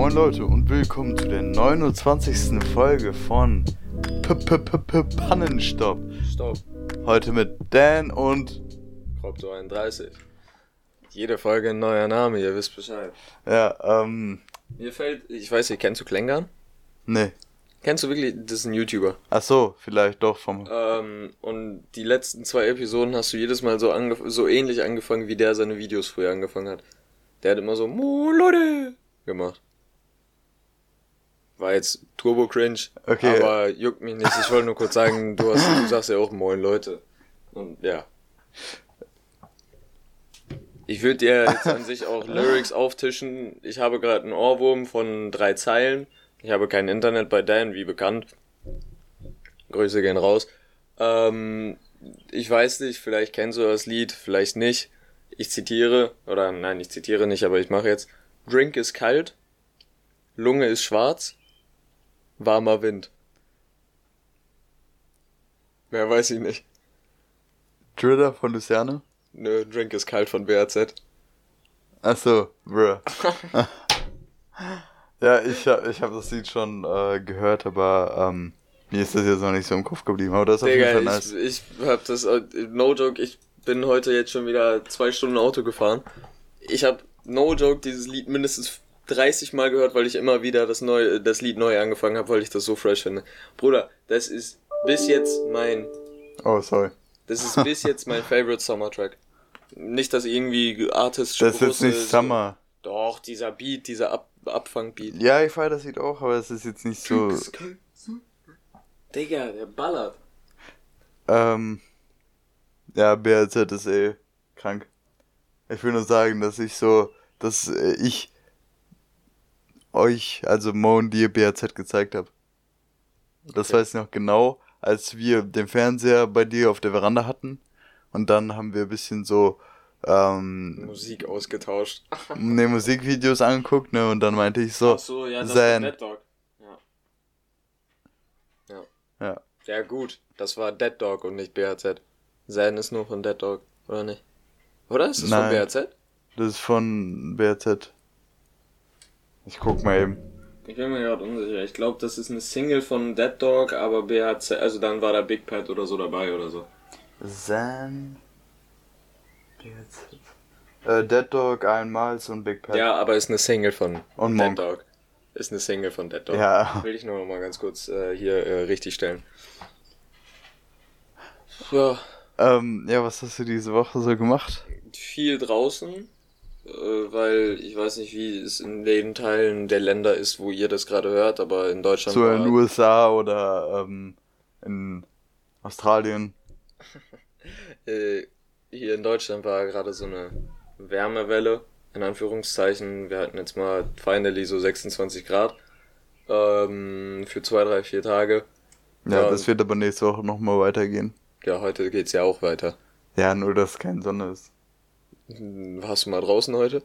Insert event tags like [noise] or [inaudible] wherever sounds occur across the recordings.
Moin Leute und willkommen zu der 29. Folge von P -P -P -P Pannenstopp. Stopp. Heute mit Dan und Cropto 31. Jede Folge ein neuer Name, ihr wisst Bescheid. ja, ähm, Mir fällt, ich weiß nicht, kennst du Klängern? nee. Kennst du wirklich, das ist ein YouTuber. Ach so, vielleicht doch vom. Ähm, und die letzten zwei Episoden hast du jedes Mal so, angef so ähnlich angefangen, wie der seine Videos früher angefangen hat. Der hat immer so, Mo Leute, gemacht. War jetzt turbo cringe, Okay. aber juckt mich nicht. Ich wollte nur kurz sagen, du, hast, du sagst ja auch Moin Leute. Und ja. Ich würde dir jetzt an sich auch Lyrics auftischen. Ich habe gerade einen Ohrwurm von drei Zeilen. Ich habe kein Internet bei Dan, wie bekannt. Grüße gehen raus. Ähm, ich weiß nicht, vielleicht kennst du das Lied, vielleicht nicht. Ich zitiere, oder nein, ich zitiere nicht, aber ich mache jetzt. Drink ist kalt, Lunge ist schwarz, warmer Wind. Mehr weiß ich nicht. Driller von Luciane? Nö, Drink ist kalt von BAZ. Ach so, bruh. [laughs] [laughs] ja, ich hab, ich hab das Lied schon äh, gehört, aber ähm, mir ist das jetzt noch nicht so im Kopf geblieben. Aber das ist auf jeden Digga, Fall nice. ich, ich hab das, äh, no joke, ich bin heute jetzt schon wieder zwei Stunden Auto gefahren. Ich hab, no joke, dieses Lied mindestens 30 Mal gehört, weil ich immer wieder das neue, das Lied neu angefangen habe, weil ich das so fresh finde. Bruder, das ist bis jetzt mein, Oh, sorry. das ist bis jetzt mein favorite Summer-Track. Nicht, dass irgendwie Artist Das ist jetzt nicht große- Summer. Doch, dieser Beat, dieser Ab Abfang-Beat. Ja, ich feier das Lied auch, aber es ist jetzt nicht so. Digga, der ballert. Ähm, ja, BRZ ist eh krank. Ich will nur sagen, dass ich so, dass äh, ich euch, also Mo und dir BRZ gezeigt habe. Das Okay. weiß ich noch genau, als wir den Fernseher bei dir auf der Veranda hatten. Und dann haben wir ein bisschen so, ähm, Musik ausgetauscht. [laughs] ne, Musikvideos angeguckt, ne, und dann meinte ich so, Ach so, ja, das Zen. Dead Dog. Ja. Ja. ja, Ja, gut. Das war Dead Dog und nicht BHZ. Zen ist nur von Dead Dog, oder nicht? Oder? Ist es Nein. von BHZ? das ist von BRZ. Ich guck mal eben. Ich bin mir gerade unsicher. Ich glaube, das ist eine Single von Dead Dog, aber BHZ, also dann war da Big Pet oder so dabei oder so. Zen. BRZ. Äh, Dead Dog, einmal und Big Pet. Ja, aber ist eine Single von Und Dead Monk. Dog. Ist eine Single von Dead Dog. Ja. Will ich nur noch mal ganz kurz äh, hier äh, richtig stellen. Ja, Ähm, ja, was hast du diese Woche so gemacht? viel draußen, weil ich weiß nicht, wie es in den Teilen der Länder ist, wo ihr das gerade hört, aber in Deutschland So in den USA oder ähm, in Australien. [laughs] äh, hier in Deutschland war gerade so eine Wärmewelle, in Anführungszeichen. Wir hatten jetzt mal finally so 26 Grad ähm, für zwei, drei, vier Tage. Ja, Ja. das wird aber nächste Woche nochmal weitergehen. Ja, heute geht's ja auch weiter. Ja, nur dass keine Sonne ist. Warst du mal draußen heute?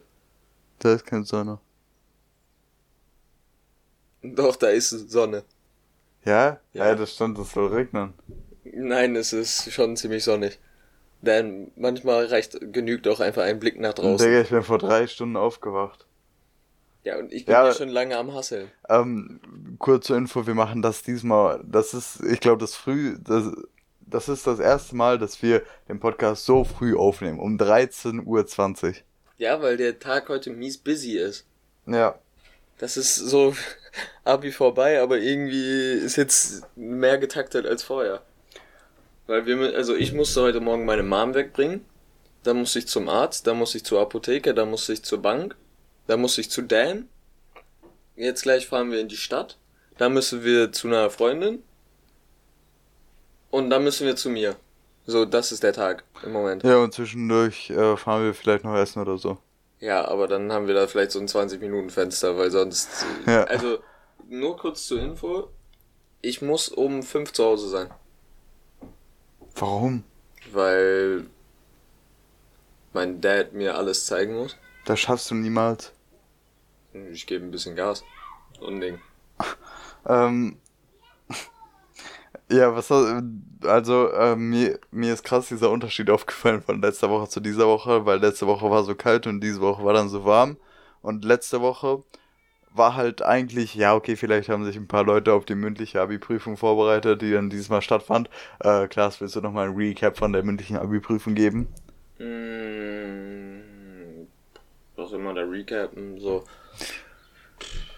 Da ist keine Sonne. Doch, da ist Sonne. Ja? Ja. Ja, das stand, es soll regnen. Nein, es ist schon ziemlich sonnig. Denn manchmal reicht, genügt auch einfach ein Blick nach draußen. Digga, ich bin vor drei Stunden aufgewacht. Ja, und ich bin Ja, ja schon lange am Hasseln. Ähm, kurze Info, wir machen das diesmal, das ist, ich glaube, das früh, das, das ist das erste Mal, dass wir den Podcast so früh aufnehmen, um 13.20 Uhr. Ja, weil der Tag heute mies busy ist. Ja. Das ist so [laughs] Abi vorbei, aber irgendwie ist jetzt mehr getaktet als vorher. Weil wir, also ich musste heute Morgen meine Mom wegbringen. Dann musste ich zum Arzt, dann musste ich zur Apotheke, dann musste ich zur Bank, dann musste ich zu Dan. Jetzt gleich fahren wir in die Stadt. Dann müssen wir zu einer Freundin. Und dann müssen wir zu mir. So, das ist der Tag im Moment. Ja, und zwischendurch äh, fahren wir vielleicht noch essen oder so. Ja, aber dann haben wir da vielleicht so ein 20-Minuten-Fenster, weil sonst. äh, Ja. Also, nur kurz zur Info. Ich muss um 5 zu Hause sein. Warum? Weil mein Dad mir alles zeigen muss. Das schaffst du niemals. Ich gebe ein bisschen Gas. Und Ding. Ähm, ja, was also äh, mir, mir ist krass dieser Unterschied aufgefallen von letzter Woche zu dieser Woche, weil letzte Woche war so kalt und diese Woche war dann so warm. Und letzte Woche war halt eigentlich, ja, okay, vielleicht haben sich ein paar Leute auf die mündliche Abi-Prüfung vorbereitet, die dann dieses Mal stattfand. Äh, Klaas, willst du nochmal ein Recap von der mündlichen Abi-Prüfung geben? Mm, was immer der Recap, so.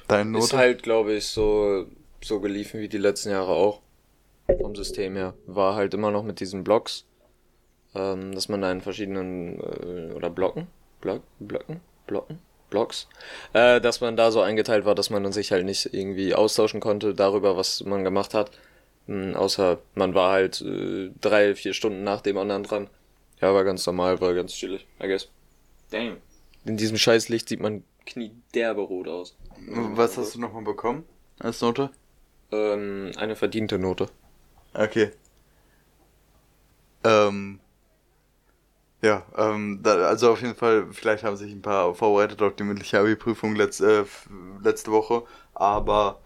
Deine Note? Ist halt, glaube ich, so, so geliefen wie die letzten Jahre auch. Vom System her. War halt immer noch mit diesen Blocks. Ähm, dass man da in verschiedenen, äh, oder Blocken? Block, Blocken? Blocken? Blocks, äh, dass man da so eingeteilt war, dass man sich halt nicht irgendwie austauschen konnte darüber, was man gemacht hat. Mhm, außer man war halt äh, drei, vier Stunden nach dem anderen dran. Ja, war ganz normal, war ganz chillig, I guess. Damn. In diesem Scheißlicht sieht man kniederbe rot aus. Was hast du nochmal bekommen als Note? Ähm, eine verdiente Note. Okay. Ähm, ja, ähm, da, also auf jeden Fall, vielleicht haben sich ein paar vorbereitet auf die mündliche Abi-Prüfung letz, äh, letzte Woche, aber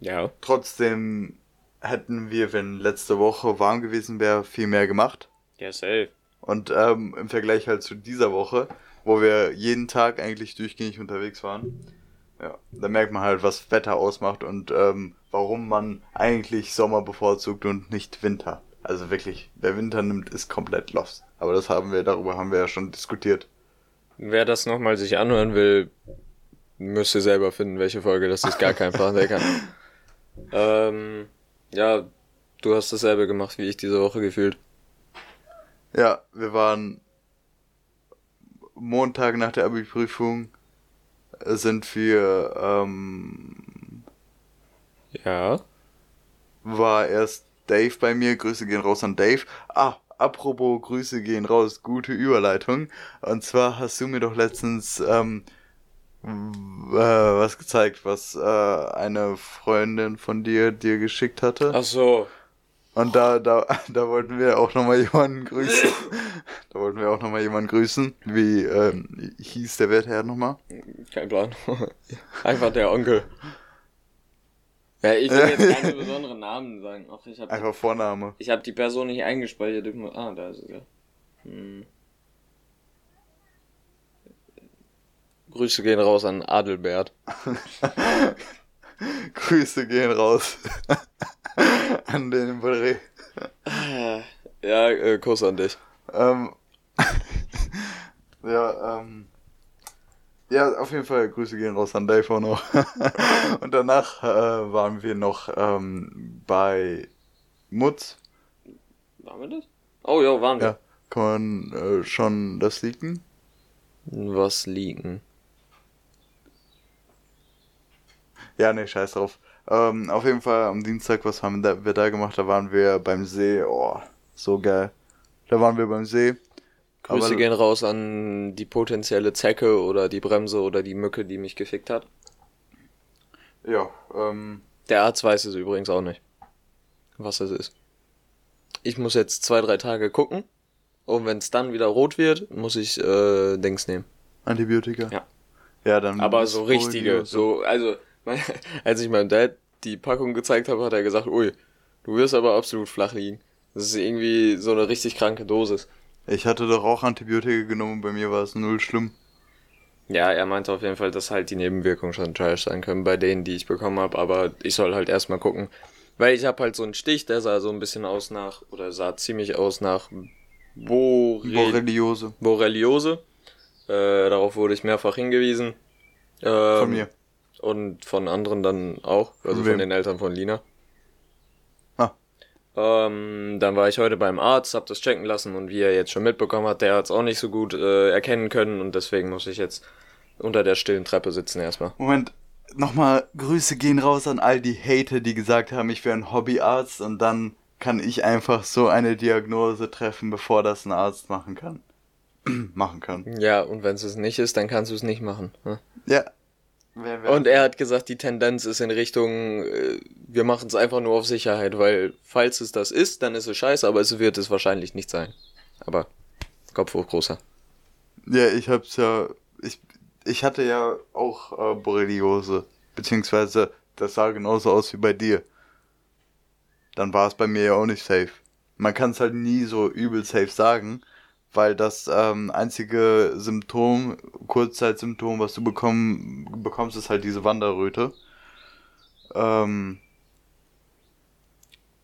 ja. trotzdem hätten wir, wenn letzte Woche warm gewesen wäre, viel mehr gemacht. Ja, safe. Und ähm, im Vergleich halt zu dieser Woche, wo wir jeden Tag eigentlich durchgängig unterwegs waren, ja, da merkt man halt, was Wetter ausmacht und ähm, warum man eigentlich Sommer bevorzugt und nicht Winter. Also wirklich, wer Winter nimmt, ist komplett lost. Aber das haben wir, darüber haben wir ja schon diskutiert. Wer das nochmal sich anhören will, müsste selber finden, welche Folge das ist. Gar kein Plan, der kann. [laughs] Ähm, ja, du hast dasselbe gemacht wie ich diese Woche gefühlt. Ja, wir waren Montag nach der Abi-Prüfung sind wir, ähm, ja, war erst Dave bei mir. Grüße gehen raus an Dave. Ah, apropos Grüße gehen raus, gute Überleitung. Und zwar hast du mir doch letztens ähm, äh, was gezeigt, was äh, eine Freundin von dir dir geschickt hatte. Ach so. Und da, da, da wollten wir auch nochmal jemanden grüßen. da wollten wir auch nochmal jemanden grüßen. Wie ähm, hieß der Wertherr nochmal? Kein Plan. [laughs] Einfach der Onkel. Ja, ich will jetzt keine [laughs] besonderen Namen sagen. Ach, ich hab Einfach die, Vorname. Ich habe die Person nicht eingespeichert. Ah, da ist es ja. Hm. Grüße gehen raus an Adelbert. [laughs] Grüße gehen raus [laughs] an den Bre. Ja, äh, Kuss an dich. Ähm, ja, ähm, ja, auf jeden Fall Grüße gehen raus an Dave auch noch. [laughs] Und danach äh, waren wir noch ähm, bei Mutz. Waren wir das? Oh ja, waren wir. Ja, kann man äh, schon das liegen? Was liegen? Ja, nee, scheiß drauf. Ähm, auf jeden Fall am Dienstag, was haben wir da gemacht? Da waren wir beim See. Oh, so geil. Da waren wir beim See. Grüße Aber, gehen raus an die potenzielle Zecke oder die Bremse oder die Mücke, die mich gefickt hat. Ja, ähm. Der Arzt weiß es übrigens auch nicht, was es ist. Ich muss jetzt zwei, drei Tage gucken. Und wenn es dann wieder rot wird, muss ich äh, Dings nehmen. Antibiotika? Ja. Ja, dann. Aber so richtige, so, also, [laughs] als ich meinem Dad die Packung gezeigt habe, hat er gesagt, ui, du wirst aber absolut flach liegen. Das ist irgendwie so eine richtig kranke Dosis. Ich hatte doch auch Antibiotika genommen, bei mir war es null schlimm. Ja, er meinte auf jeden Fall, dass halt die Nebenwirkungen schon trash sein können bei denen, die ich bekommen habe, aber ich soll halt erstmal gucken. Weil ich habe halt so einen Stich, der sah so ein bisschen aus nach, oder sah ziemlich aus nach Borre Borreliose. Borreliose. Äh, darauf wurde ich mehrfach hingewiesen. Ähm, von mir. Und von anderen dann auch, also von den Eltern von Lina. Ähm, dann war ich heute beim Arzt, hab das checken lassen und wie er jetzt schon mitbekommen hat, der hat es auch nicht so gut äh, erkennen können und deswegen muss ich jetzt unter der stillen Treppe sitzen erstmal. Moment, nochmal Grüße gehen raus an all die Hater, die gesagt haben, ich wäre ein Hobbyarzt und dann kann ich einfach so eine Diagnose treffen, bevor das ein Arzt machen kann. [clears throat] machen kann. Ja, und wenn es nicht ist, dann kannst du es nicht machen. Ne? Ja, und er hat gesagt, die Tendenz ist in Richtung, äh, wir machen es einfach nur auf Sicherheit, weil falls es das ist, dann ist es scheiße, aber es wird es wahrscheinlich nicht sein. Aber Kopf hoch, großer. Ja, ich hab's ja, ich, ich hatte ja auch äh, Borreliose, beziehungsweise das sah genauso aus wie bei dir. Dann war es bei mir ja auch nicht safe. Man kann es halt nie so übel safe sagen, weil das ähm, einzige Symptom, Kurzzeitsymptom, was du bekommen, bekommst, ist halt diese Wanderröte. Ähm,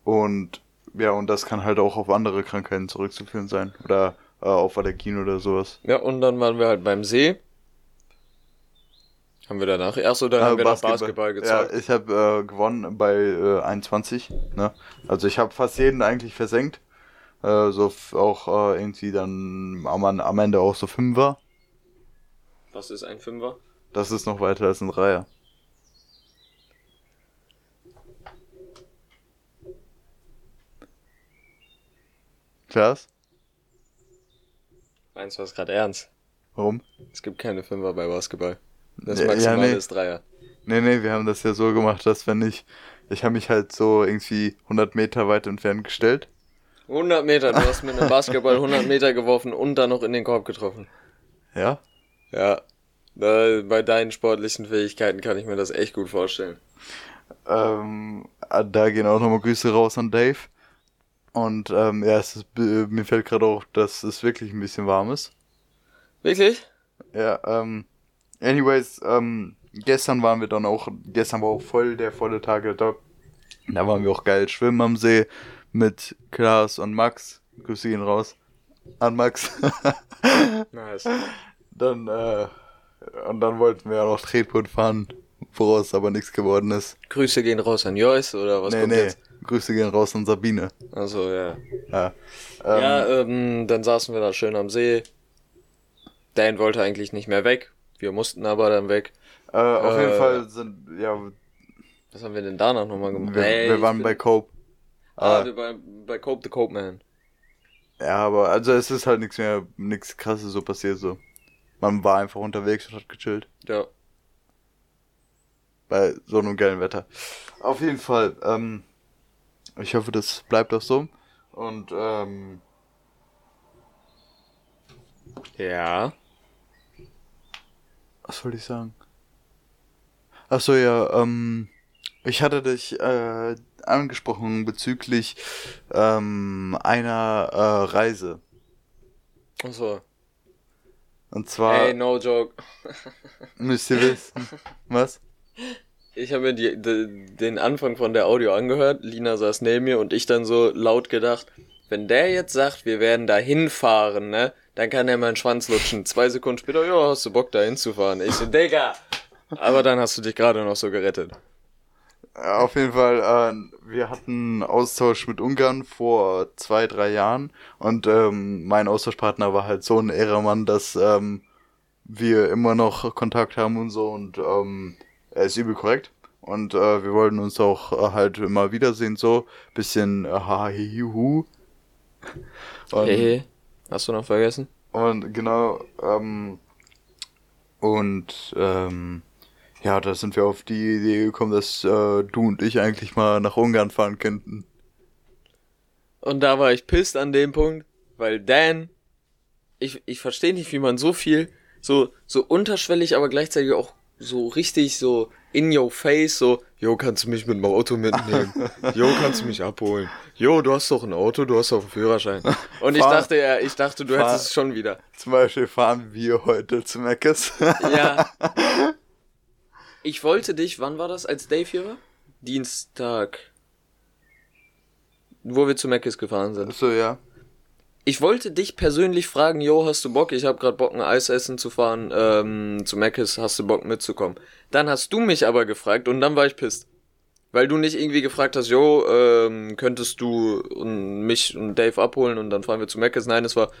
und ja, und das kann halt auch auf andere Krankheiten zurückzuführen sein. Oder äh, auf Allergien oder sowas. Ja, und dann waren wir halt beim See. Haben wir danach erst oder haben wir noch Basketball gezockt? Ja, ich habe äh, gewonnen bei äh, 21. Ne? Also ich habe fast jeden eigentlich versenkt. Äh, so auch äh, irgendwie dann am, am Ende auch so Fünfer. Was ist ein Fünfer? Das ist noch weiter als ein Dreier. Klaas? Meinst du was gerade ernst? Warum? Es gibt keine Fünfer bei Basketball. Das ja, Maximale ja, nee. ist Dreier. Nee, nee, wir haben das ja so gemacht, dass wenn ich, ich habe mich halt so irgendwie 100 Meter weit entfernt gestellt. 100 Meter, du hast mit einem Basketball 100 Meter geworfen und dann noch in den Korb getroffen. Ja? Ja. Bei deinen sportlichen Fähigkeiten kann ich mir das echt gut vorstellen. Ähm, da gehen auch nochmal Grüße raus an Dave. Und ähm, ja, es ist, mir fällt gerade auch, dass es wirklich ein bisschen warm ist. Wirklich? Ja, ähm, anyways, ähm, gestern waren wir dann auch, gestern war auch voll der volle Tag da. Da waren wir auch geil schwimmen am See mit Klaas und Max. Grüße ihn raus. An Max. [laughs] nice. Dann, äh, und dann wollten wir ja noch Tretboot fahren, woraus aber nichts geworden ist. Grüße gehen raus an Joyce oder was nee, kommt nee. jetzt? Grüße gehen raus an Sabine. Also ja. Ja, ähm, ja ähm, dann saßen wir da schön am See. Dan wollte eigentlich nicht mehr weg. Wir mussten aber dann weg. Äh, auf äh, jeden Fall sind, ja. Was haben wir denn danach nochmal gemacht? Wir, hey, wir waren bei Cope. Ah, wir waren bei Cope the Cope Man. Ja, aber also es ist halt nichts mehr, nichts krasses so passiert so. Man war einfach unterwegs und hat gechillt. Ja. Bei so einem geilen Wetter. Auf jeden Fall, ähm, ich hoffe, das bleibt auch so. Und, ähm. Ja. Was wollte ich sagen? Ach so, ja, ähm. Ich hatte dich äh, angesprochen bezüglich ähm, einer äh, Reise. Ach so. Und zwar. Hey, no joke. [laughs] müsst ihr wissen. Was? Ich habe mir die, die, den Anfang von der Audio angehört, Lina saß neben mir und ich dann so laut gedacht, wenn der jetzt sagt, wir werden da hinfahren, ne, dann kann er meinen Schwanz lutschen. Zwei Sekunden später, ja, hast du Bock da hinzufahren? Ich so, Digga! Aber dann hast du dich gerade noch so gerettet. Auf jeden Fall, äh, wir hatten Austausch mit Ungarn vor zwei, drei Jahren und ähm, mein Austauschpartner war halt so ein Ehrenmann, dass ähm, wir immer noch Kontakt haben und so und ähm, er ist übel korrekt. Und äh, wir wollten uns auch äh, halt immer wiedersehen, so. Bisschen äh, ha-hi-hu. Hey, hast du noch vergessen? Und genau, ähm, und ähm, ja, da sind wir auf die Idee gekommen, dass äh, du und ich eigentlich mal nach Ungarn fahren könnten. Und da war ich pisst an dem Punkt, weil Dan, ich, ich verstehe nicht, wie man so viel, so, so unterschwellig, aber gleichzeitig auch so richtig so in your face, so, jo, kannst du mich mit dem Auto mitnehmen? [laughs] Jo, kannst du mich abholen? Jo, du hast doch ein Auto, du hast doch einen Führerschein. Und ich dachte ja, ich dachte, du hättest es schon wieder. Zum Beispiel fahren wir heute zu Meckes. ja. [laughs] Ich wollte dich, wann war das, als Dave hier war? Dienstag. Wo wir zu Meckes gefahren sind. So, ja ich wollte dich persönlich fragen, yo, hast du Bock? Ich habe gerade Bock, ein Eis essen zu fahren, ähm, zu Mc's, hast du Bock mitzukommen? Dann hast du mich aber gefragt und dann war ich pisst. Weil du nicht irgendwie gefragt hast, yo, ähm, könntest du mich und Dave abholen und dann fahren wir zu Mc's? Nein, es war,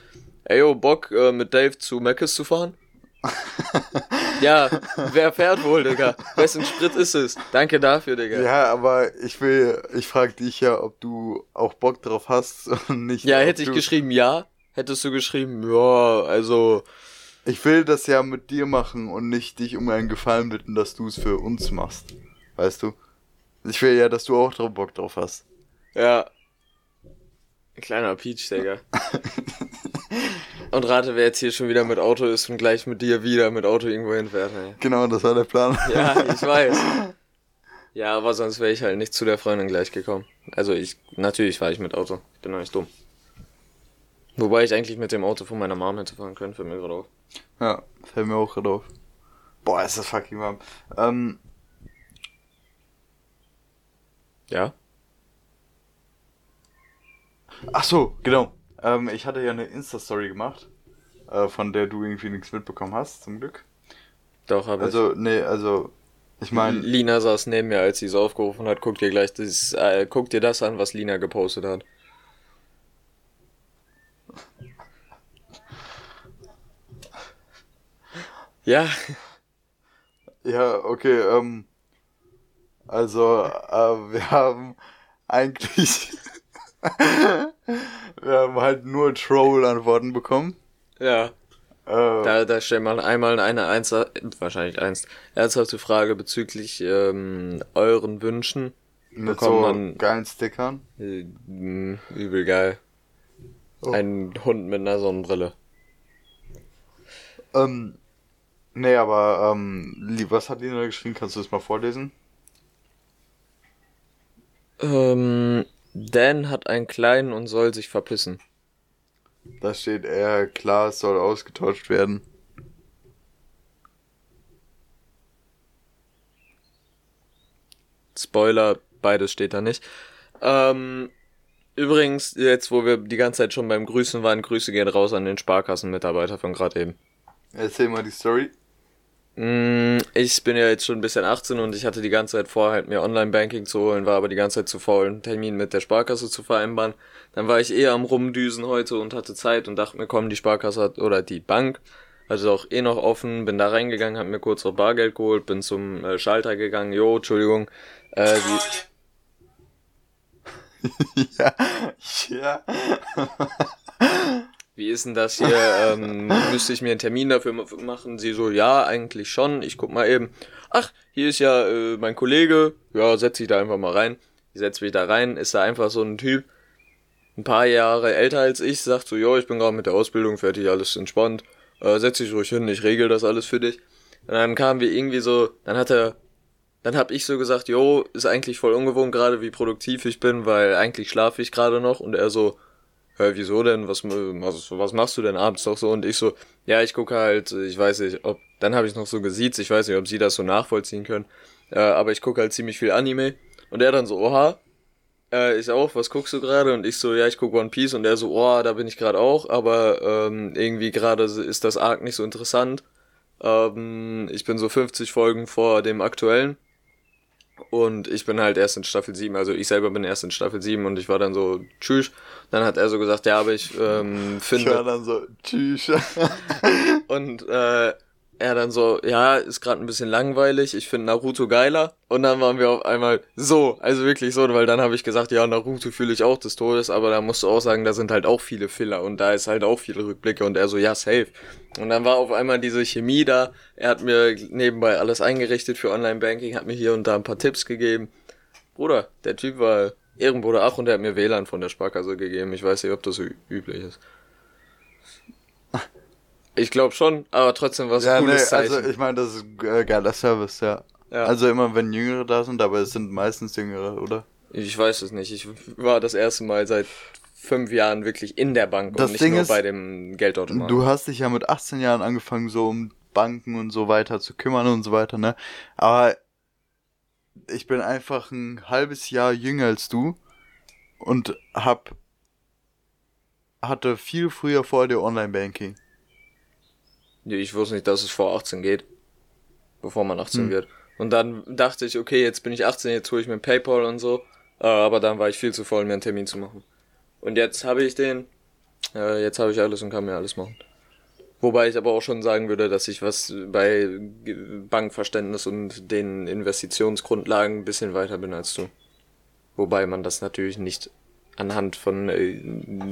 ey, yo, Bock, äh, mit Dave zu Mc's zu fahren? [laughs] ja, wer fährt wohl, Digga? Wessen Sprit ist es? Danke dafür, Digga. Ja, aber ich will, ich frage dich ja, ob du auch Bock drauf hast [laughs] und nicht. Ja, hätte ich geschrieben ja, hättest du geschrieben, ja, also. Ich will das ja mit dir machen und nicht dich um einen Gefallen bitten, dass du es für uns machst. Weißt du? Ich will ja, dass du auch drauf Bock drauf hast. Ja. Ein kleiner Peach, Digga. [laughs] Und rate, wer jetzt hier schon wieder mit Auto ist und gleich mit dir wieder mit Auto irgendwo hinfährt. Ey. Genau, das war der Plan. Ja, ich weiß. [laughs] Ja, aber sonst wäre ich halt nicht zu der Freundin gleich gekommen. Also ich, natürlich war ich mit Auto. Ich bin doch nicht dumm. Wobei ich eigentlich mit dem Auto von meiner Mom hätte fahren können, fällt mir gerade auf. Ja, fällt mir auch gerade auf. Boah, ist das fucking warm. Ähm, Ja? ach so, genau. Ähm, ich hatte ja eine Insta-Story gemacht, äh, von der du irgendwie nichts mitbekommen hast, zum Glück. Doch, habe Also, nee, also, ich ich. meine, Lina saß neben mir, als sie es aufgerufen hat. Guck dir gleich das, äh, guck dir das an, was Lina gepostet hat. Ja, ja, okay, ähm, also, äh, wir haben eigentlich, [laughs] wir haben halt nur Troll-Antworten bekommen. ja. Äh, Da, da stellt man einmal eine eins, wahrscheinlich eins, ernsthafte Frage bezüglich ähm, euren Wünschen. mit so man- geilen Stickern. Äh, mh, übel geil. Oh. Ein Hund mit einer Sonnenbrille. Ähm, nee, aber, ähm, was hat Lina geschrieben? Kannst du das mal vorlesen? Ähm, Dan hat einen kleinen und soll sich verpissen. Da steht eher klar, es soll ausgetauscht werden. Spoiler, beides steht da nicht. Ähm, übrigens, jetzt wo wir die ganze Zeit schon beim Grüßen waren, Grüße gehen raus an den Sparkassenmitarbeiter von gerade eben. Erzähl mal die Story. Mm, Ich bin ja jetzt schon ein bisschen 18 und ich hatte die ganze Zeit vor, halt mir Online-Banking zu holen, war aber die ganze Zeit zu faul, einen Termin mit der Sparkasse zu vereinbaren. Dann war ich eh am Rumdüsen heute und hatte Zeit und dachte mir, komm, die Sparkasse hat, oder die Bank, also auch eh noch offen, bin da reingegangen, hab mir kurz noch Bargeld geholt, bin zum äh, Schalter gegangen, jo, Entschuldigung, äh, die, [laughs] ja, ja. Wie ist denn das hier, [laughs] ähm, müsste ich mir einen Termin dafür ma- machen? Sie so, ja, eigentlich schon, ich guck mal eben. Ach, hier ist ja äh, mein Kollege, ja, setz dich da einfach mal rein. Ich setz mich da rein, ist da einfach so ein Typ, ein paar Jahre älter als ich, sagt so, jo, ich bin gerade mit der Ausbildung fertig, alles entspannt, äh, setz dich ruhig hin, ich regel das alles für dich. Und dann kamen wir irgendwie so, dann hat er, dann hab ich so gesagt, jo, ist eigentlich voll ungewohnt gerade, wie produktiv ich bin, weil eigentlich schlafe ich gerade noch und er so, hä, wieso denn, was, was, was machst du denn abends doch so? Und ich so, ja, ich gucke halt, ich weiß nicht, ob, dann habe ich noch so gesiezt, ich weiß nicht, ob sie das so nachvollziehen können, äh, aber ich gucke halt ziemlich viel Anime. Und er dann so, oha, äh, ich auch, was guckst du gerade? Und ich so, ja, ich guck One Piece. Und er so, oh, da bin ich gerade auch, aber ähm, irgendwie gerade ist das Arc nicht so interessant. Ähm, ich bin so 50 Folgen vor dem aktuellen. Und ich bin halt erst in Staffel 7, also ich selber bin erst in Staffel 7 und ich war dann so, tschüss. Dann hat er so gesagt, ja, aber ich ähm, Ich war finde. dann so, tschüss. [laughs] Und äh, er dann so, ja, ist gerade ein bisschen langweilig, ich finde Naruto geiler. Und dann waren wir auf einmal so, also wirklich so, weil dann habe ich gesagt, ja, Naruto fühle ich auch des Todes, aber da musst du auch sagen, da sind halt auch viele Filler und da ist halt auch viele Rückblicke und er so, ja, safe. Und dann war auf einmal diese Chemie da, er hat mir nebenbei alles eingerichtet für Online-Banking, hat mir hier und da ein paar Tipps gegeben. Bruder, der Typ war Ehrenbruder, ach, und er hat mir WLAN von der Sparkasse gegeben, ich weiß nicht, ob das so üblich ist. Ich glaube schon, aber trotzdem war es ja, ein nee, cooles Zeichen. also ich meine, das ist äh, geiler Service, ja. Ja. Also immer wenn Jüngere da sind, aber es sind meistens Jüngere, oder? ich weiß es nicht. Ich war das erste Mal seit fünf Jahren wirklich in der Bank Das und nicht Ding nur ist, bei dem Geldautomaten. Du hast dich ja mit 18 Jahren angefangen, so um Banken und so weiter zu kümmern und so weiter, ne? Aber ich bin einfach ein halbes Jahr jünger als du und hab hatte viel früher vor dir Online-Banking. Ich wusste nicht, dass es vor 18 geht. Bevor man 18 Hm. wird. Und dann dachte ich, okay, jetzt bin ich 18, jetzt hole ich mir PayPal und so. Äh, Aber dann war ich viel zu voll, mir einen Termin zu machen. Und jetzt habe ich den. Äh, Jetzt habe ich alles und kann mir alles machen. Wobei ich aber auch schon sagen würde, dass ich was bei Bankverständnis und den Investitionsgrundlagen ein bisschen weiter bin als du. Wobei man das natürlich nicht anhand von äh,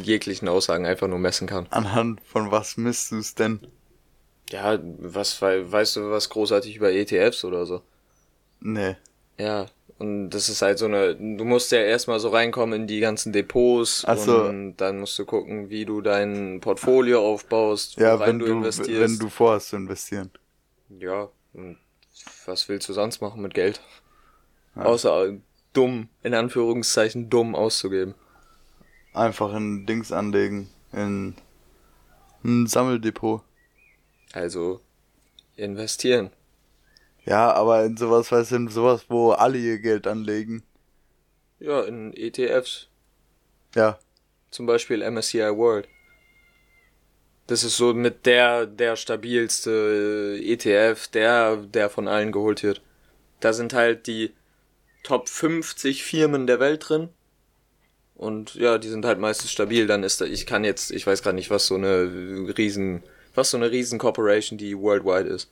jeglichen Aussagen einfach nur messen kann. Anhand von was misst du's denn? Ja, was wei- weißt du was großartig über ETFs oder so? Nee. Ja, und das ist halt so eine, du musst ja erstmal so reinkommen in die ganzen Depots Ach so. und dann musst du gucken, wie du dein Portfolio aufbaust, Ja, wenn du, investierst. wenn du vorhast zu investieren. Ja, und was willst du sonst machen mit Geld? Ja. Außer dumm, in Anführungszeichen dumm auszugeben. Einfach in Dings anlegen, in Ein Sammeldepot. Also investieren. Ja, aber in sowas, weißt du, in sowas, wo alle ihr Geld anlegen. Ja, in ETFs. Ja. Zum Beispiel MSCI World. Das ist so mit der, der stabilste äh, ETF, der, der von allen geholt wird. Da sind halt die Top 50 Firmen der Welt drin. Und ja, die sind halt meistens stabil. Dann ist da, ich kann jetzt, ich weiß gerade nicht, was so eine riesen, was so eine riesen Corporation, die worldwide ist.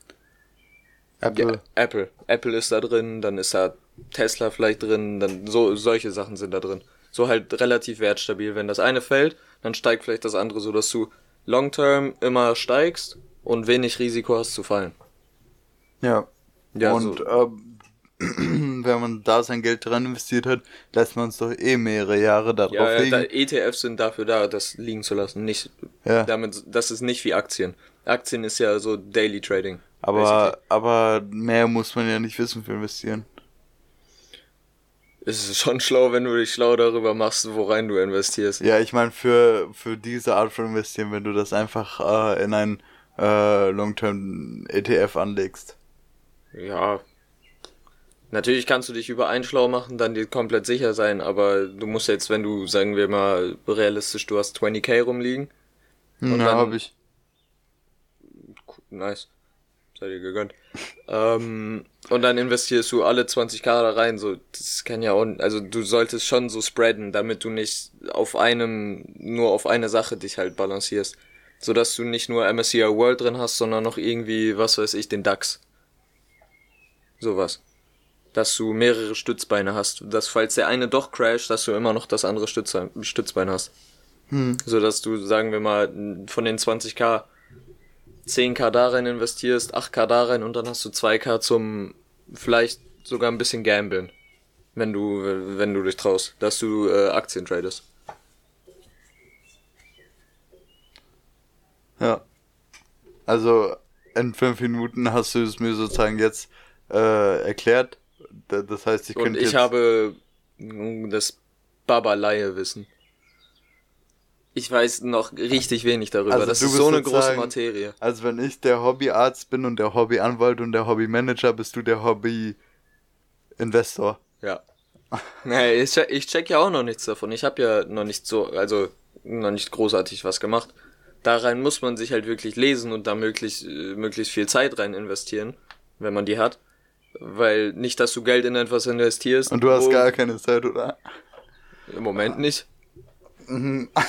Apple. Ja, Apple. Apple ist da drin, dann ist da Tesla vielleicht drin, dann so, solche Sachen sind da drin. So halt relativ wertstabil. Wenn das eine fällt, dann steigt vielleicht das andere, so dass du long term immer steigst und wenig Risiko hast zu fallen. Ja. Ja, und so, ähm, [clears throat] wenn man da sein Geld dran investiert hat, lässt man es doch eh mehrere Jahre darauf ja, ja, liegen. da, ETFs sind dafür da, das liegen zu lassen. Nicht, Ja. damit, das ist nicht wie Aktien. Aktien ist ja so Daily Trading. aber, aber mehr muss man ja nicht wissen für investieren. Es ist schon schlau, wenn du dich schlau darüber machst, worein du investierst. Ja, ich meine, für, für diese Art von investieren, wenn du das einfach äh, in ein äh, Long-Term ETF anlegst. Ja. Natürlich kannst du dich über einen schlau machen, dann dir komplett sicher sein, aber du musst jetzt, wenn du, sagen wir mal, realistisch, du hast 20k rumliegen. Und Und ja, dann- habe ich. Nice. Sei dir gegönnt. ähm, und dann investierst du alle 20k da rein, so, das kann ja auch, also du solltest schon so spreaden, damit du nicht auf einem, nur auf eine Sache dich halt balancierst. So dass du nicht nur MSCI World drin hast, sondern noch irgendwie, was weiß ich, den DAX. Sowas. Dass du mehrere Stützbeine hast, dass falls der eine doch crasht, dass du immer noch das andere Stützbein, Stützbein hast. Hm. So dass du, sagen wir mal, von den 20k 10k da rein investierst, 8k da rein und dann hast du 2k zum vielleicht sogar ein bisschen gambeln. Wenn du, wenn du dich traust, dass du äh, Aktien tradest. Ja. Also in fünf Minuten hast du es mir sozusagen jetzt äh, erklärt. Da- Das heißt, ich Und könnte ich jetzt, habe das Babalaie-Wissen. Ich weiß noch richtig wenig darüber. Also das ist so eine große Materie. Also wenn ich der Hobbyarzt bin und der Hobbyanwalt und der Hobbymanager, bist du der Hobbyinvestor. Ja. [laughs] Nee, ich check, ich check ja auch noch nichts davon. Ich habe ja noch nicht so, also noch nicht großartig was gemacht. Da rein muss man sich halt wirklich lesen und da möglichst, äh, möglichst viel Zeit rein investieren, wenn man die hat. Weil nicht, dass du Geld in etwas investierst. Und du hast gar keine Zeit, oder? Im Moment nicht. Mhm. [laughs]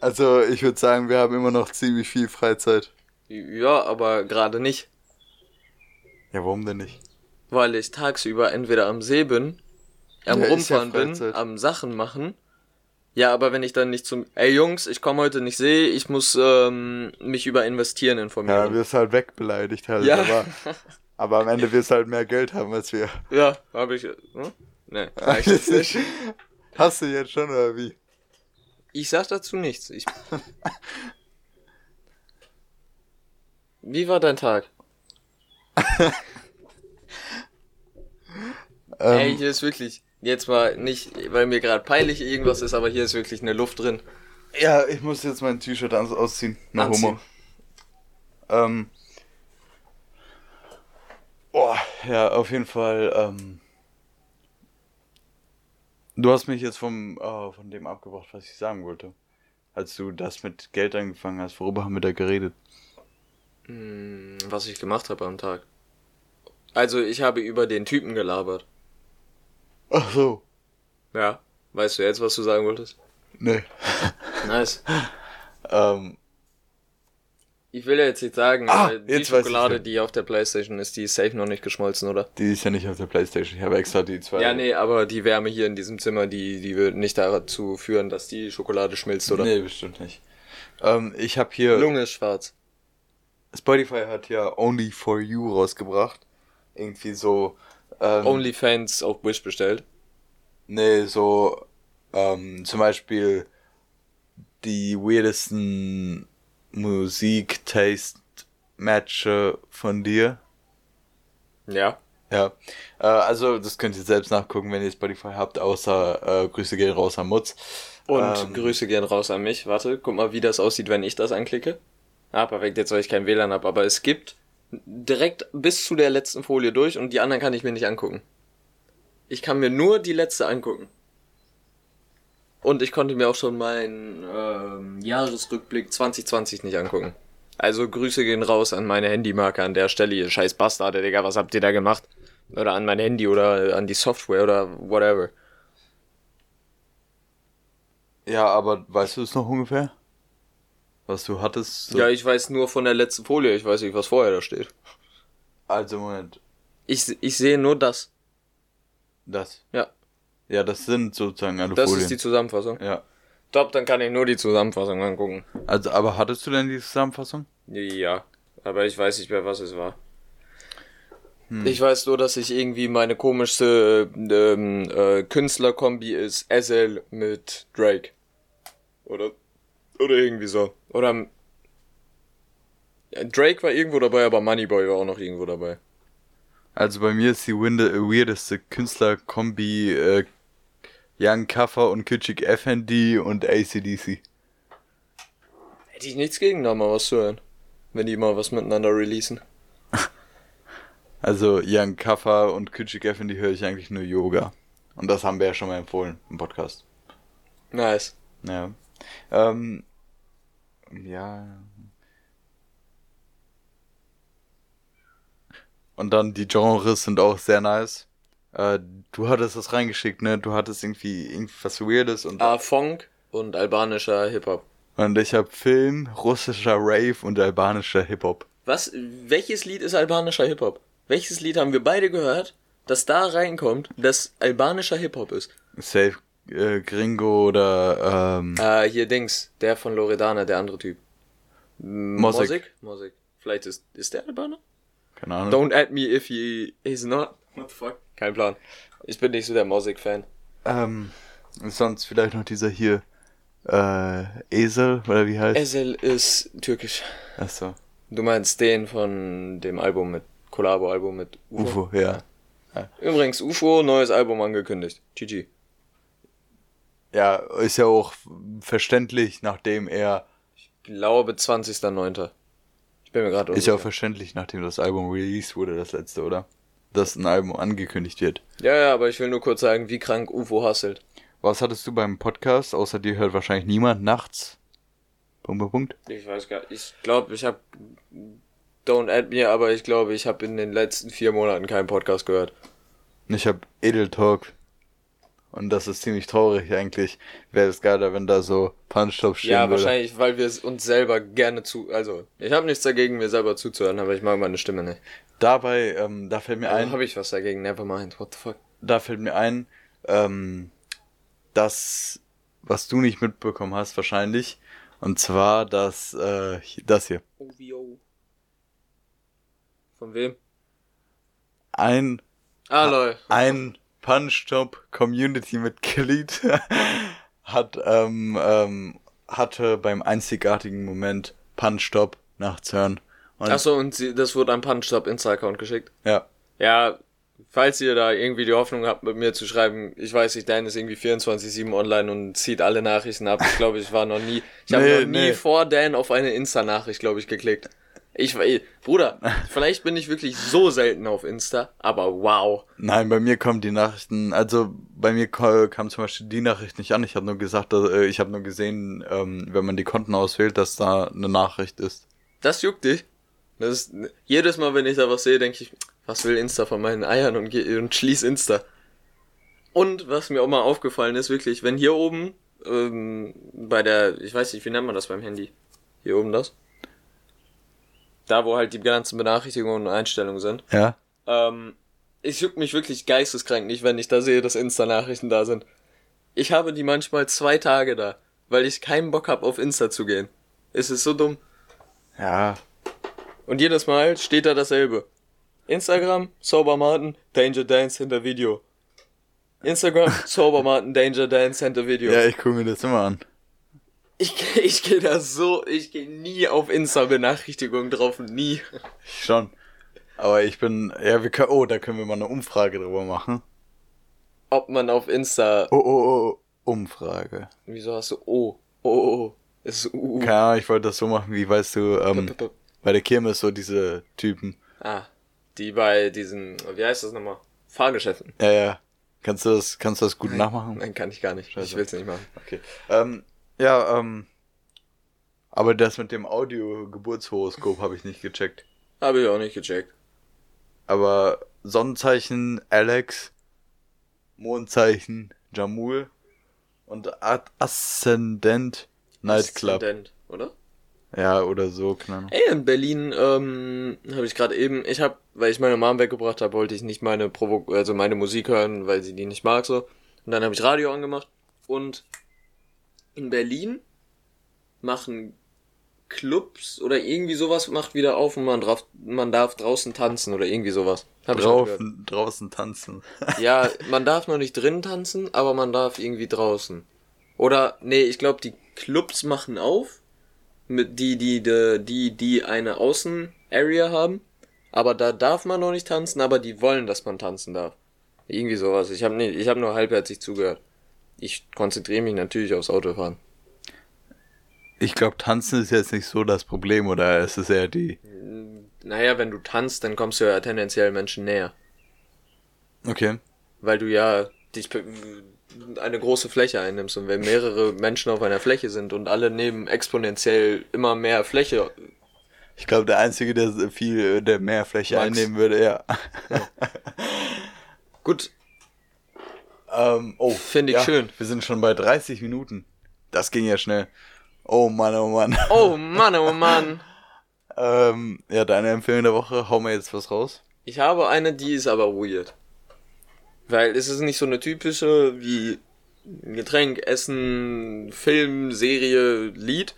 Also ich würde sagen, wir haben immer noch ziemlich viel Freizeit. Ja, aber gerade nicht. Ja, warum denn nicht? Weil ich tagsüber entweder am See bin, am Ja, ist ja Rumfahren bin, am Sachen machen. Ja, aber wenn ich dann nicht zum, ey Jungs, ich komme heute nicht See, ich muss ähm, mich über Investieren Ja, informieren. du wirst halt wegbeleidigt halt, Ja. aber, [laughs] aber am Ende wirst du halt mehr Geld haben als wir. Ja, habe ich. Hm? Nee, reicht jetzt [laughs] nicht. Hast du jetzt schon oder wie? Ich sag dazu nichts. Ich... [laughs] Wie war dein Tag? [laughs] Ey, Ähm, hier ist wirklich, jetzt mal nicht, weil mir gerade peinlich irgendwas ist, aber hier ist wirklich eine Luft drin. ja, ich muss jetzt mein T-Shirt ausziehen. Na Anziehen. Homo. Ähm. Oh, ja, auf jeden Fall. Ähm, du hast mich jetzt vom äh, von dem abgebracht, was ich sagen wollte. Als du das mit Geld angefangen hast, worüber haben wir da geredet? Hm, was ich gemacht habe am Tag. Also, ich habe über den Typen gelabert. Ach so. Ja. Weißt du jetzt, was du sagen wolltest? Nee. Nice. [laughs] ähm, Ich will ja jetzt nicht sagen, Ah, die Schokolade, ja. die auf der Playstation ist, die ist safe noch nicht geschmolzen, oder? die ist ja nicht auf der Playstation. Ich habe extra die zwei. Ja, nee, aber die Wärme hier in diesem Zimmer, die, die wird nicht dazu führen, dass die Schokolade schmilzt, oder? Nee, bestimmt nicht. Ähm, ich habe hier. Lunge ist schwarz. Spotify hat ja Only for You rausgebracht. Irgendwie so. Ähm, OnlyFans auf Wish bestellt. Nee, so. Ähm, zum Beispiel die weirdesten Musik-Taste-Matches von dir. Ja. Ja, äh, also das könnt ihr selbst nachgucken, wenn ihr Spotify habt, außer äh, Grüße gehen raus an Mutz. Und Ähm. Grüße gehen raus an mich. Warte, guck mal, wie das aussieht, wenn ich das anklicke. Ah, perfekt, jetzt weil ich kein WLAN habe, aber es gibt direkt bis zu der letzten Folie durch und die anderen kann ich mir nicht angucken. Ich kann mir nur die letzte angucken. Und ich konnte mir auch schon meinen ähm, Jahresrückblick 2020 nicht angucken. Also Grüße gehen raus an meine Handymarke an der Stelle, ihr scheiß Bastarde, Digga, was habt ihr da gemacht? Oder an mein Handy oder an die Software oder whatever. Ja, aber weißt du es noch ungefähr? Was du hattest? So- Ja, ich weiß nur von der letzten Folie, ich weiß nicht, was vorher da steht. Also Moment, Ich, ich sehe nur das. das. Ja, Ja, das sind sozusagen alle das Folien. ist die Zusammenfassung. ja. Top, dann kann ich nur die Zusammenfassung angucken. Also, aber hattest du denn die Zusammenfassung? Ja, aber ich weiß nicht mehr, was es war. Ich weiß nur, dass ich irgendwie meine komischste ähm, äh, Künstlerkombi ist SL mit Drake. Oder oder irgendwie so. Oder ja, Drake war irgendwo dabei, aber Moneyboy war auch noch irgendwo dabei. Also bei mir ist die winde- weirdeste Künstlerkombi äh, Young Kaffer und Küçük FND und ACDC. Hätte ich nichts gegen, da mal was zu hören. Wenn die mal was miteinander releasen. [laughs] Also Young Kaffer und Küçük FND höre ich eigentlich nur Yoga. Und das haben wir ja schon mal empfohlen im Podcast. Nice. Ja. Ähm, ja. Und dann die Genres sind auch sehr nice. Äh, du hattest das reingeschickt, ne? Du hattest irgendwie irgendwas Weirdes und, Ah, Funk und albanischer Hip-Hop. und ich habe Film, russischer Rave und albanischer Hip-Hop. Was? Welches Lied ist albanischer Hip-Hop? Welches Lied haben wir beide gehört, das da reinkommt, das albanischer Hip-Hop ist? Safe äh, Gringo oder ähm, Ah, hier Dings, der von Loredana, der andere Typ. Mosik. Mosik? Mosik. Vielleicht ist, ist der Albaner? keine Ahnung. Don't add me if he is not. What the fuck? Kein Plan. Ich bin nicht so der Mosik-Fan. Ähm, sonst vielleicht noch dieser hier äh, Esel oder wie heißt? Ezel ist türkisch. Achso. Du meinst den von dem Album mit, Collabo-Album mit UFO? UFO, ja. Übrigens, UFO, neues Album angekündigt. GG. Ja, ist ja auch verständlich, nachdem er. Glaube 20.09. Ich bin mir gerade Ist ja auch verständlich, nachdem das Album released wurde, das letzte, oder? Dass ein Album angekündigt wird. Ja, ja, aber ich will nur kurz sagen, wie krank UFO hasselt. Was hattest du beim Podcast? Außer dir hört wahrscheinlich niemand nachts. Punkt, Punkt, Punkt. Ich weiß gar nicht. Ich glaube, ich habe Don't add me, aber ich glaube, ich habe in den letzten vier Monaten keinen Podcast gehört. Ich hab Edel Talk. Und das ist ziemlich traurig eigentlich. Wäre es geiler, wenn da so Punch-Top stehen Ja, würde. wahrscheinlich, weil wir es uns selber gerne zu. Also, ich habe nichts dagegen, mir selber zuzuhören, aber ich mag meine Stimme nicht. Dabei, ähm, da fällt mir Also, ein, habe ich was dagegen, never mind. What the fuck? da fällt mir ein, ähm, das, was du nicht mitbekommen hast wahrscheinlich, und zwar das, äh, das hier. OVO. Von wem? Ein, Ah, lol. ein Punch-Top-Community-Mitglied [laughs] hat, ähm, ähm, hatte beim einzigartigen Moment Punch-Top nachts hören. Und, Achso, und sie, das wurde an Punch-Top Insta-Account geschickt. Ja, Ja, falls ihr da irgendwie die Hoffnung habt, mit mir zu schreiben, ich weiß nicht, Dan ist irgendwie 24-7 online und zieht alle Nachrichten ab. Ich glaube, ich war noch nie, ich habe Nee, noch nie nee. vor Dan auf eine Insta-Nachricht, glaube ich, geklickt. Ich, ey, Bruder, [laughs] vielleicht bin ich wirklich so selten auf Insta, aber wow. Nein, bei mir kommen die Nachrichten, also bei mir kam zum Beispiel die Nachricht nicht an. Ich habe nur gesagt, dass, äh, ich habe nur gesehen, ähm, wenn man die Konten auswählt, dass da eine Nachricht ist. Das juckt dich. Das ist, jedes Mal, wenn ich da was sehe, denke ich, was will Insta von meinen Eiern und, und schließ Insta. Und was mir auch mal aufgefallen ist, wirklich, wenn hier oben ähm, bei der, ich weiß nicht, wie nennt man das beim Handy? Hier oben das? Da, wo halt die ganzen Benachrichtigungen und Einstellungen sind. Ja? Ähm, es juckt mich wirklich geisteskrank nicht, wenn ich da sehe, dass Insta-Nachrichten da sind. Ich habe die manchmal zwei Tage da, weil ich keinen Bock habe, auf Insta zu gehen. Es ist so dumm. Ja. Und jedes Mal steht da dasselbe. Instagram, Sober Martin, Danger Dance hinter Video. Instagram, [laughs] Sober Martin, Danger Dance hinter Video. Ja, ich gucke mir das immer an. Ich, ich gehe da so, ich gehe nie auf Insta-Benachrichtigungen drauf, nie. Schon. Aber ich bin, ja, wir können, oh, da können wir mal eine Umfrage drüber machen. Ob man auf Insta. Oh, oh, oh, Umfrage. Wieso hast du O? Oh, oh, oh. Es ist U. Keine Ahnung, ich wollte das so machen, wie weißt du, ähm, bei der Kirmes so diese Typen. Ah, die bei diesen, wie heißt das nochmal? Fahrgeschäften. Ja, ja. Kannst du das, kannst du das gut Nein, nachmachen? Nein, kann ich gar nicht. Scheiße. Ich will's nicht machen. Okay. Ähm, ja, ähm, aber das mit dem Audio-Geburtshoroskop habe ich nicht gecheckt. Habe ich auch nicht gecheckt. Aber Sonnenzeichen Alex, Mondzeichen Jamul und Ad Aszendent Nightclub. Student, oder? Ja, oder so, Ahnung. Ey, in Berlin ähm, habe ich gerade eben, ich habe, weil ich meine Mom weggebracht habe, wollte ich nicht meine Provo also meine Musik hören, weil sie die nicht mag so. Und dann habe ich Radio angemacht und in Berlin machen Clubs oder irgendwie sowas macht wieder auf und man darf, man darf draußen tanzen oder irgendwie sowas. Hab. Draußen, draußen tanzen. [laughs] Ja, man darf noch nicht drin tanzen, aber man darf irgendwie draußen. Oder, nee, ich glaube, die Clubs machen auf, mit die, die, die, die, die eine Außen-Area haben, aber da darf man noch nicht tanzen, aber die wollen, dass man tanzen darf. Irgendwie sowas. Ich habe nee, ich hab nur halbherzig zugehört. Ich konzentriere mich natürlich aufs Autofahren. Ich glaube, tanzen ist jetzt nicht so das Problem, oder ist es eher die. Naja, wenn du tanzt, dann kommst du ja tendenziell Menschen näher. Okay. Weil du ja dich eine große Fläche einnimmst und wenn mehrere Menschen auf einer Fläche sind und alle nehmen exponentiell immer mehr Fläche, Ich glaube, der Einzige, der viel, der mehr Fläche Max. einnehmen würde, ja. gut, ähm, oh, Finde ich ja, schön. Wir sind schon bei 30 Minuten. Das ging ja schnell. Oh Mann, oh Mann. oh Mann, oh Mann. [laughs] ähm, ja, deine Empfehlung der Woche, hau mir jetzt was raus. Ich habe eine, die ist aber weird. Weil es ist nicht so eine typische wie Getränk, Essen, Film, Serie, Lied.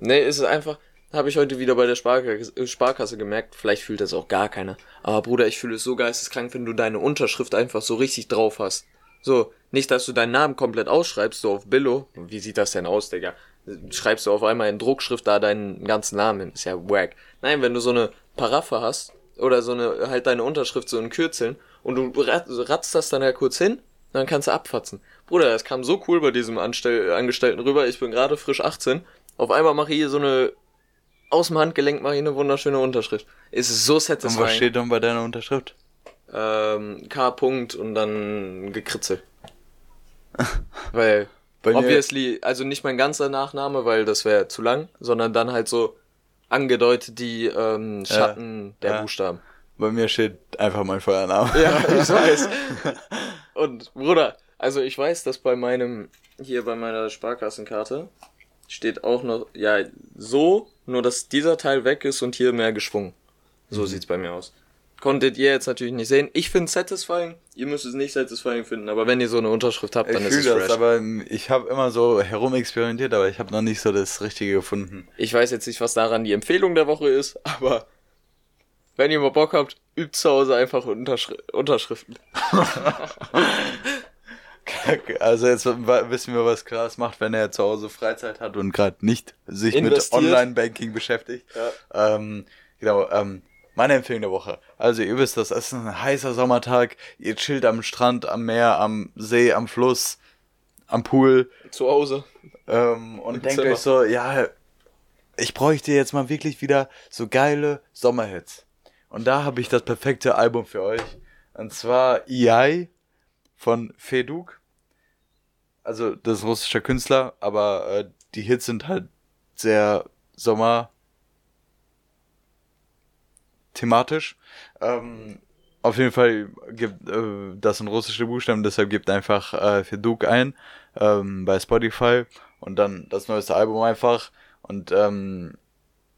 Nee, es ist einfach, habe ich heute wieder bei der Sparkasse, Sparkasse gemerkt, vielleicht fühlt das auch gar keiner. Aber Bruder, ich fühle es so geisteskrank, wenn du deine Unterschrift einfach so richtig drauf hast. So, nicht, dass du deinen Namen komplett ausschreibst, so auf Billo. Wie sieht das denn aus, Digga? Schreibst du auf einmal in Druckschrift da deinen ganzen Namen hin. Ist ja wack. Nein, wenn du so eine Paraffe hast, oder so eine, halt deine Unterschrift so in Kürzeln, und du rat- ratzt das dann ja kurz hin, dann kannst du abfatzen. Bruder, das kam so cool bei diesem Anstell Angestellten rüber, ich bin gerade frisch 18, auf einmal mache ich hier so eine, aus dem Handgelenk mache ich eine wunderschöne Unterschrift. Es ist so Und was satisfying. steht dann bei deiner Unterschrift? Ähm, K. Punkt und dann gekritzel. weil, Bei obviously, also nicht mein ganzer Nachname, weil das wäre zu lang, sondern dann halt so angedeutet die ähm, Schatten der ja. Buchstaben. Bei mir steht einfach mein Feuername. Ja, ich weiß. [laughs] Und Bruder, also ich weiß, dass bei meinem, hier bei meiner Sparkassenkarte steht auch noch, ja, so, nur dass dieser Teil weg ist und hier mehr geschwungen. So Mhm. sieht's bei mir aus. Konntet ihr jetzt natürlich nicht sehen. Ich finde satisfying. Ihr müsst es nicht satisfying finden, aber wenn ihr so eine Unterschrift habt, Ich dann ist es fühle das, fresh. aber ich habe immer so herumexperimentiert, aber ich habe noch nicht so das Richtige gefunden. Ich weiß jetzt nicht, was daran die Empfehlung der Woche ist, aber wenn ihr mal Bock habt, übt zu Hause einfach Unterschri Unterschriften. [laughs] Also jetzt wissen wir, was Klaas macht, wenn er zu Hause Freizeit hat und gerade nicht sich Investiert. mit Online-Banking beschäftigt. Ja. Ähm, genau, ähm, meine Empfehlung der Woche. Also ihr wisst das, es ist ein heißer Sommertag, ihr chillt am Strand, am Meer, am See, am Fluss, am Pool Zu Hause. ähm, und Im denkt Zimmer. euch so, ja, ich bräuchte jetzt mal wirklich wieder so geile Sommerhits. Und da habe ich das perfekte Album für euch. Und zwar EI von Feduk. Also das ist ein russischer Künstler, aber äh, die Hits sind halt sehr Sommer thematisch. Ähm, auf jeden Fall gibt äh, das sind russische Buchstaben, deshalb gibt einfach äh, Feduk ein ähm, bei Spotify und dann das neueste Album einfach und ähm,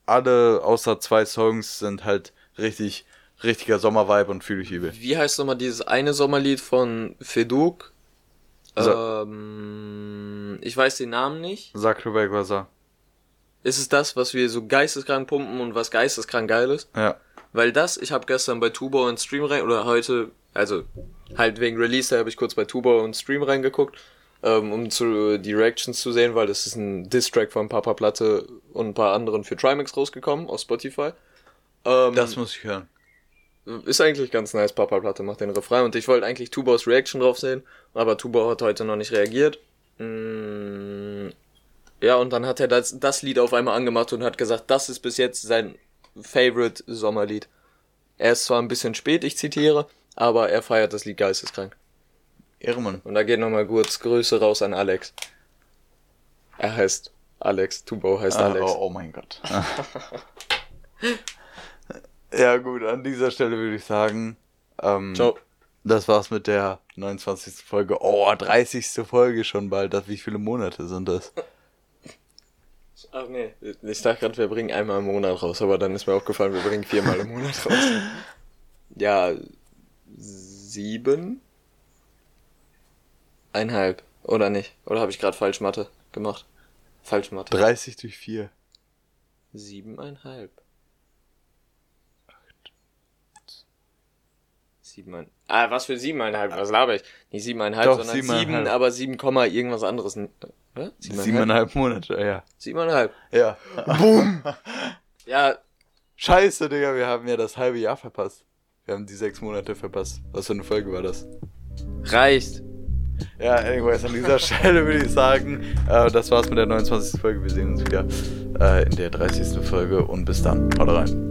alle außer zwei Songs sind halt richtig richtiger Sommervibe und fühle ich übel. Wie heißt nochmal dieses eine Sommerlied von Feduk? So. Ähm, ich weiß den Namen nicht. Zuckerberg was er. Ist es das, was wir so geisteskrank pumpen und was geisteskrank geil ist? Ja. Weil das, ich habe gestern bei Tubo und Stream rein, oder heute, also halt wegen Release, da habe ich kurz bei Tubo und Stream reingeguckt, ähm, um zu, die Reactions zu sehen, weil das ist ein Diss-Track von Papa Platte und ein paar anderen für Trimax rausgekommen auf Spotify. Ähm, Das muss ich hören. ist eigentlich ganz nice. Papa Platte macht den Refrain und ich wollte eigentlich Tubaus Reaction drauf sehen, aber Tuba hat heute noch nicht reagiert. Mm, ja, und dann hat er das, das Lied auf einmal angemacht und hat gesagt, das ist bis jetzt sein Favorite Sommerlied. Er ist zwar ein bisschen spät, ich zitiere, aber er feiert das Lied geisteskrank. Ehrenmann. Und da geht nochmal kurz Grüße raus an Alex. Er heißt Alex, Tubo heißt Ah, Alex. oh, oh mein Gott. [laughs] ja, gut, an dieser Stelle würde ich sagen, ähm, Ciao. das war's mit der 29. Folge. Oh, 30. Folge schon bald. Das, wie viele Monate sind das? Ach nee, ich dachte gerade, wir bringen einmal im Monat raus, aber dann ist mir aufgefallen, wir bringen viermal im Monat raus. [laughs] Ja, sieben? Einhalb, oder nicht? Oder habe ich gerade falsch Mathe gemacht? Falsch Mathe. 30 durch 4. Siebeneinhalb. Siebeneinhalb. Ah, was für siebeneinhalb? Was laber ich? Nicht siebeneinhalb, Doch, sondern siebeneinhalb. sieben, aber sieben Komma irgendwas anderes. Hä? Siebeneinhalb Monate, ja. Siebeneinhalb. Ja. [laughs] Ja, Scheiße, Digga, wir haben ja das halbe Jahr verpasst. Wir haben die sechs Monate verpasst. Was für eine Folge war das? reicht. Ja, anyways, an dieser [laughs] Stelle würde ich sagen, äh, das war's mit der 29. Folge. Wir sehen uns wieder äh, in der 30. Folge und bis dann. Haut rein.